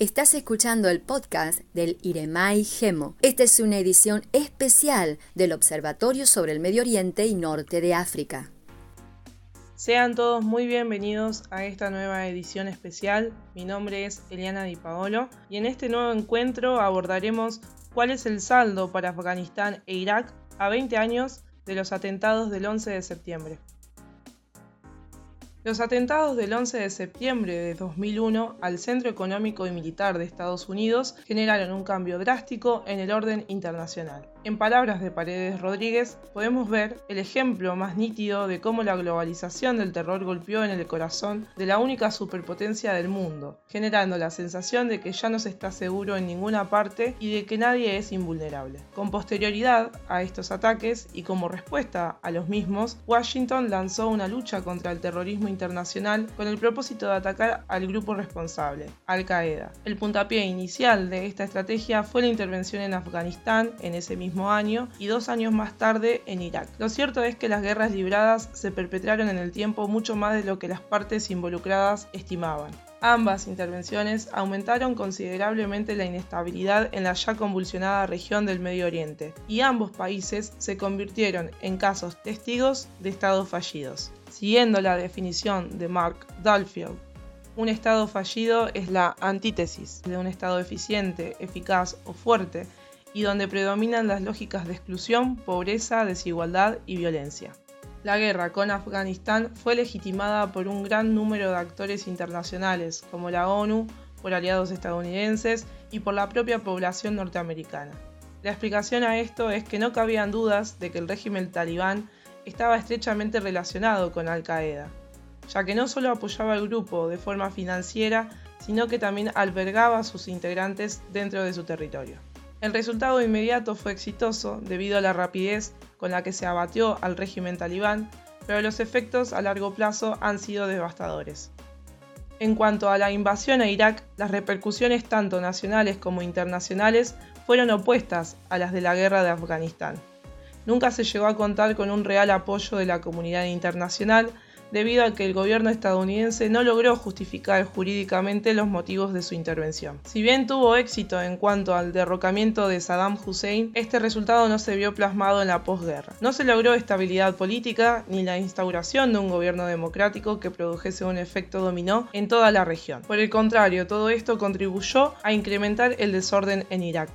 Estás escuchando el podcast del IREMAI GEMO. Esta es una edición especial del Observatorio sobre el Medio Oriente y Norte de África. Sean todos muy bienvenidos a esta nueva edición especial. Mi nombre es Eliana Di Paolo y en este nuevo encuentro abordaremos cuál es el saldo para Afganistán e Irak a 20 años de los atentados del 11 de septiembre. Los atentados del 11 de septiembre de 2001 al Centro Económico y Militar de Estados Unidos generaron un cambio drástico en el orden internacional. En palabras de Paredes Rodríguez, podemos ver el ejemplo más nítido de cómo la globalización del terror golpeó en el corazón de la única superpotencia del mundo, generando la sensación de que ya no se está seguro en ninguna parte y de que nadie es invulnerable. Con posterioridad a estos ataques y como respuesta a los mismos, Washington lanzó una lucha contra el terrorismo internacional con el propósito de atacar al grupo responsable, Al Qaeda. El puntapié inicial de esta estrategia fue la intervención en Afganistán en ese mismo año y dos años más tarde en Irak. Lo cierto es que las guerras libradas se perpetraron en el tiempo mucho más de lo que las partes involucradas estimaban. Ambas intervenciones aumentaron considerablemente la inestabilidad en la ya convulsionada región del Medio Oriente, y ambos países se convirtieron en casos testigos de estados fallidos. Siguiendo la definición de Mark Dulfield, un estado fallido es la antítesis de un estado eficiente, eficaz o fuerte y donde predominan las lógicas de exclusión, pobreza, desigualdad y violencia. La guerra con Afganistán fue legitimada por un gran número de actores internacionales, como la ONU, por aliados estadounidenses y por la propia población norteamericana. La explicación a esto es que no cabían dudas de que el régimen talibán estaba estrechamente relacionado con Al Qaeda, ya que no solo apoyaba al grupo de forma financiera, sino que también albergaba a sus integrantes dentro de su territorio. El resultado inmediato fue exitoso debido a la rapidez con la que se abatió al régimen talibán, pero los efectos a largo plazo han sido devastadores. En cuanto a la invasión a Irak, las repercusiones tanto nacionales como internacionales fueron opuestas a las de la guerra de Afganistán. Nunca se llegó a contar con un real apoyo de la comunidad internacional debido a que el gobierno estadounidense no logró justificar jurídicamente los motivos de su intervención. Si bien tuvo éxito en cuanto al derrocamiento de Saddam Hussein, este resultado no se vio plasmado en la posguerra. No se logró estabilidad política ni la instauración de un gobierno democrático que produjese un efecto dominó en toda la región. Por el contrario, todo esto contribuyó a incrementar el desorden en Irak.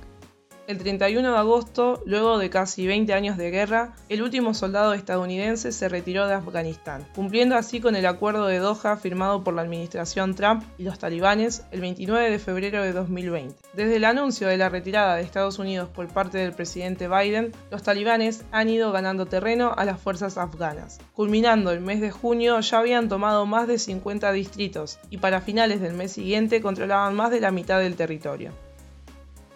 El 31 de agosto, luego de casi 20 años de guerra, el último soldado estadounidense se retiró de Afganistán, cumpliendo así con el acuerdo de Doha firmado por la administración Trump y los talibanes el 29 de febrero de 2020. Desde el anuncio de la retirada de Estados Unidos por parte del presidente Biden, los talibanes han ido ganando terreno a las fuerzas afganas. Culminando el mes de junio ya habían tomado más de 50 distritos y para finales del mes siguiente controlaban más de la mitad del territorio.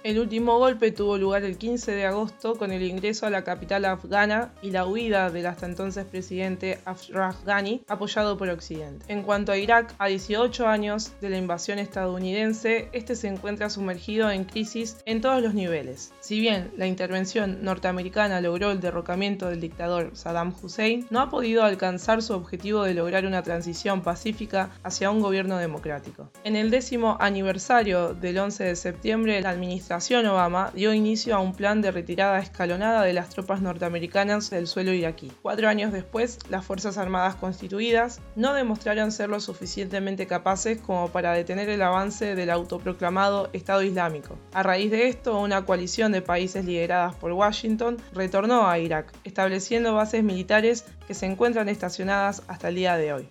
El último golpe tuvo lugar el 15 de agosto con el ingreso a la capital afgana y la huida del hasta entonces presidente Ashraf Ghani, apoyado por Occidente. En cuanto a Irak, a 18 años de la invasión estadounidense, este se encuentra sumergido en crisis en todos los niveles. Si bien la intervención norteamericana logró el derrocamiento del dictador Saddam Hussein, no ha podido alcanzar su objetivo de lograr una transición pacífica hacia un gobierno democrático. En el décimo aniversario del 11 de septiembre, la administración Obama dio inicio a un plan de retirada escalonada de las tropas norteamericanas del suelo iraquí. Cuatro años después, las Fuerzas Armadas constituidas no demostraron ser lo suficientemente capaces como para detener el avance del autoproclamado Estado Islámico. A raíz de esto, una coalición de países lideradas por Washington retornó a Irak, estableciendo bases militares que se encuentran estacionadas hasta el día de hoy.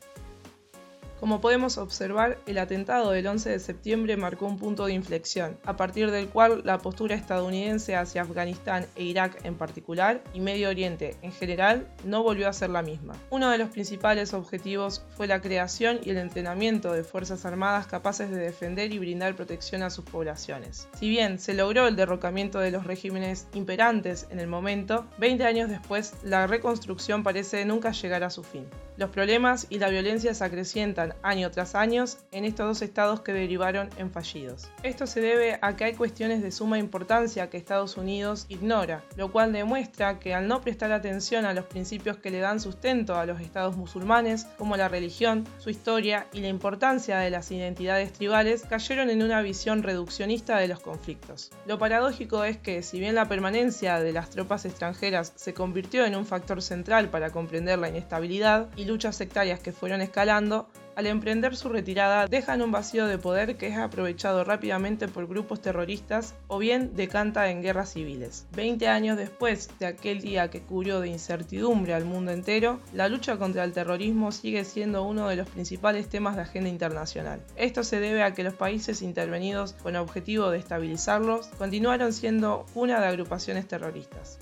Como podemos observar, el atentado del 11 de septiembre marcó un punto de inflexión, a partir del cual la postura estadounidense hacia Afganistán e Irak en particular, y Medio Oriente en general, no volvió a ser la misma. Uno de los principales objetivos fue la creación y el entrenamiento de fuerzas armadas capaces de defender y brindar protección a sus poblaciones. Si bien se logró el derrocamiento de los regímenes imperantes en el momento, 20 años después la reconstrucción parece nunca llegar a su fin. Los problemas y la violencia se acrecientan año tras año en estos dos estados que derivaron en fallidos. Esto se debe a que hay cuestiones de suma importancia que Estados Unidos ignora, lo cual demuestra que al no prestar atención a los principios que le dan sustento a los estados musulmanes, como la religión, su historia y la importancia de las identidades tribales, cayeron en una visión reduccionista de los conflictos. Lo paradójico es que, si bien la permanencia de las tropas extranjeras se convirtió en un factor central para comprender la inestabilidad y luchas sectarias que fueron escalando, al emprender su retirada dejan un vacío de poder que es aprovechado rápidamente por grupos terroristas o bien decanta en guerras civiles. Veinte años después de aquel día que cubrió de incertidumbre al mundo entero, la lucha contra el terrorismo sigue siendo uno de los principales temas de agenda internacional. Esto se debe a que los países intervenidos con objetivo de estabilizarlos continuaron siendo una de agrupaciones terroristas.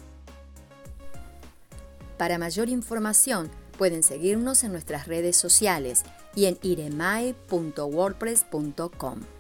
Para mayor información, pueden seguirnos en nuestras redes sociales y en iremai.wordpress.com.